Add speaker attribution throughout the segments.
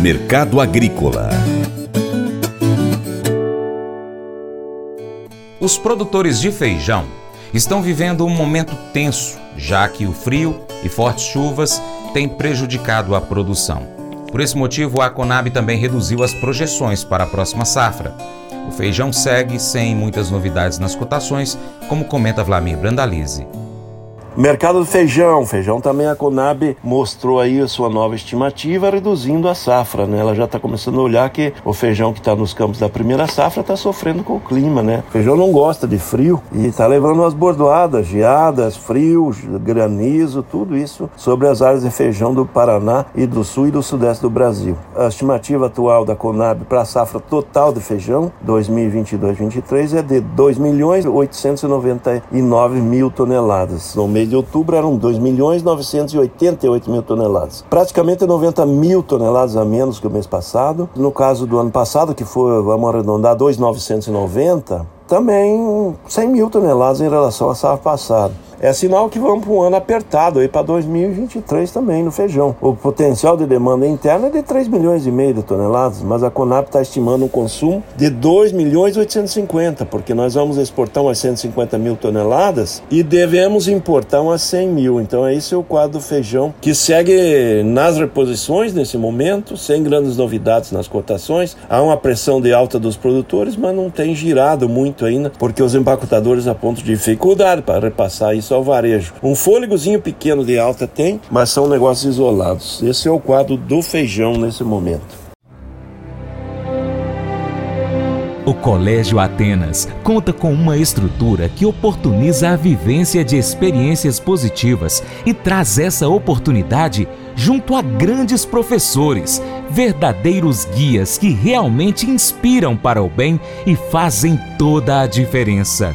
Speaker 1: Mercado Agrícola
Speaker 2: Os produtores de feijão estão vivendo um momento tenso, já que o frio e fortes chuvas têm prejudicado a produção. Por esse motivo, a Conab também reduziu as projeções para a próxima safra. O feijão segue sem muitas novidades nas cotações, como comenta Vlamir Brandalize.
Speaker 3: Mercado do feijão. Feijão também a Conab mostrou aí a sua nova estimativa, reduzindo a safra, né? Ela já está começando a olhar que o feijão que está nos campos da primeira safra está sofrendo com o clima, né? O feijão não gosta de frio e está levando umas bordoadas, geadas, frio, granizo, tudo isso sobre as áreas de feijão do Paraná e do sul e do sudeste do Brasil. A estimativa atual da Conab para a safra total de feijão 2022-23 é de 2 milhões 899 mil toneladas. No mês de outubro eram 2 milhões 988 mil toneladas. Praticamente 90 mil toneladas a menos que o mês passado. No caso do ano passado, que foi, vamos arredondar, 2,990, também 100 mil toneladas em relação à safra passada. É sinal que vamos para um ano apertado aí para 2023 também no feijão. O potencial de demanda interna é de 3 milhões e meio de toneladas, mas a Conab está estimando um consumo de 2 milhões e 850, porque nós vamos exportar umas 150 mil toneladas e devemos importar umas 100 mil. Então esse é o quadro do feijão que segue nas reposições nesse momento, sem grandes novidades nas cotações. Há uma pressão de alta dos produtores, mas não tem girado muito ainda, porque os empacotadores apontam dificuldade para repassar isso varejo. Um fôlegozinho pequeno de alta tem, mas são negócios isolados. Esse é o quadro do feijão nesse momento.
Speaker 4: O Colégio Atenas conta com uma estrutura que oportuniza a vivência de experiências positivas e traz essa oportunidade junto a grandes professores, verdadeiros guias que realmente inspiram para o bem e fazem toda a diferença.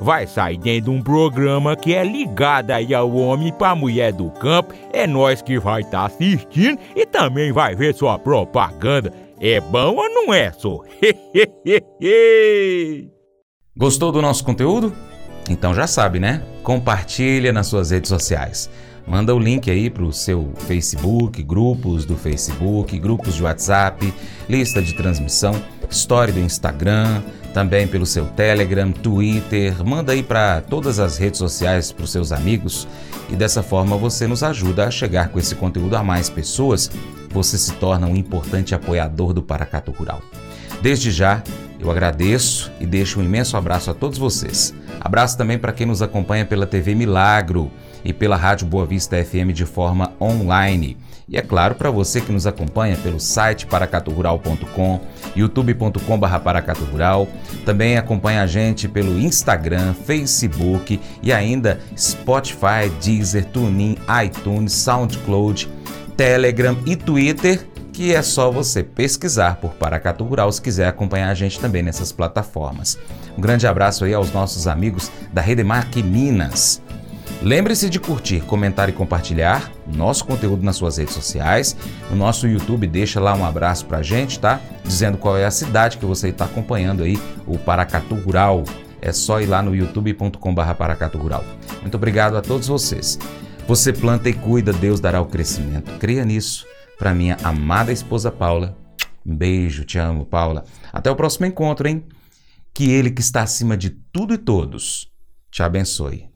Speaker 5: vai sair dentro de um programa que é ligado aí ao homem para a mulher do campo. É nós que vai estar tá assistindo e também vai ver sua propaganda. É bom ou não é, só?
Speaker 2: Gostou do nosso conteúdo? Então já sabe, né? Compartilha nas suas redes sociais. Manda o link aí para o seu Facebook, grupos do Facebook, grupos de WhatsApp, lista de transmissão, story do Instagram, também pelo seu Telegram, Twitter. Manda aí para todas as redes sociais para os seus amigos e dessa forma você nos ajuda a chegar com esse conteúdo a mais pessoas. Você se torna um importante apoiador do Paracato Rural. Desde já, eu agradeço e deixo um imenso abraço a todos vocês. Abraço também para quem nos acompanha pela TV Milagro e pela Rádio Boa Vista FM de forma online. E é claro, para você que nos acompanha pelo site paracaturural.com, youtube.com.br também acompanha a gente pelo Instagram, Facebook e ainda Spotify, Deezer, TuneIn, iTunes, SoundCloud, Telegram e Twitter que é só você pesquisar por Paracatu Rural se quiser acompanhar a gente também nessas plataformas. Um grande abraço aí aos nossos amigos da Redemac Minas. Lembre-se de curtir, comentar e compartilhar nosso conteúdo nas suas redes sociais. No nosso YouTube, deixa lá um abraço pra gente, tá? Dizendo qual é a cidade que você está acompanhando aí, o Paracatu Rural. É só ir lá no youtube.com.br Paracatu Rural. Muito obrigado a todos vocês. Você planta e cuida, Deus dará o crescimento. Creia nisso. Para minha amada esposa Paula, beijo, te amo, Paula. Até o próximo encontro, hein? Que Ele que está acima de tudo e todos te abençoe.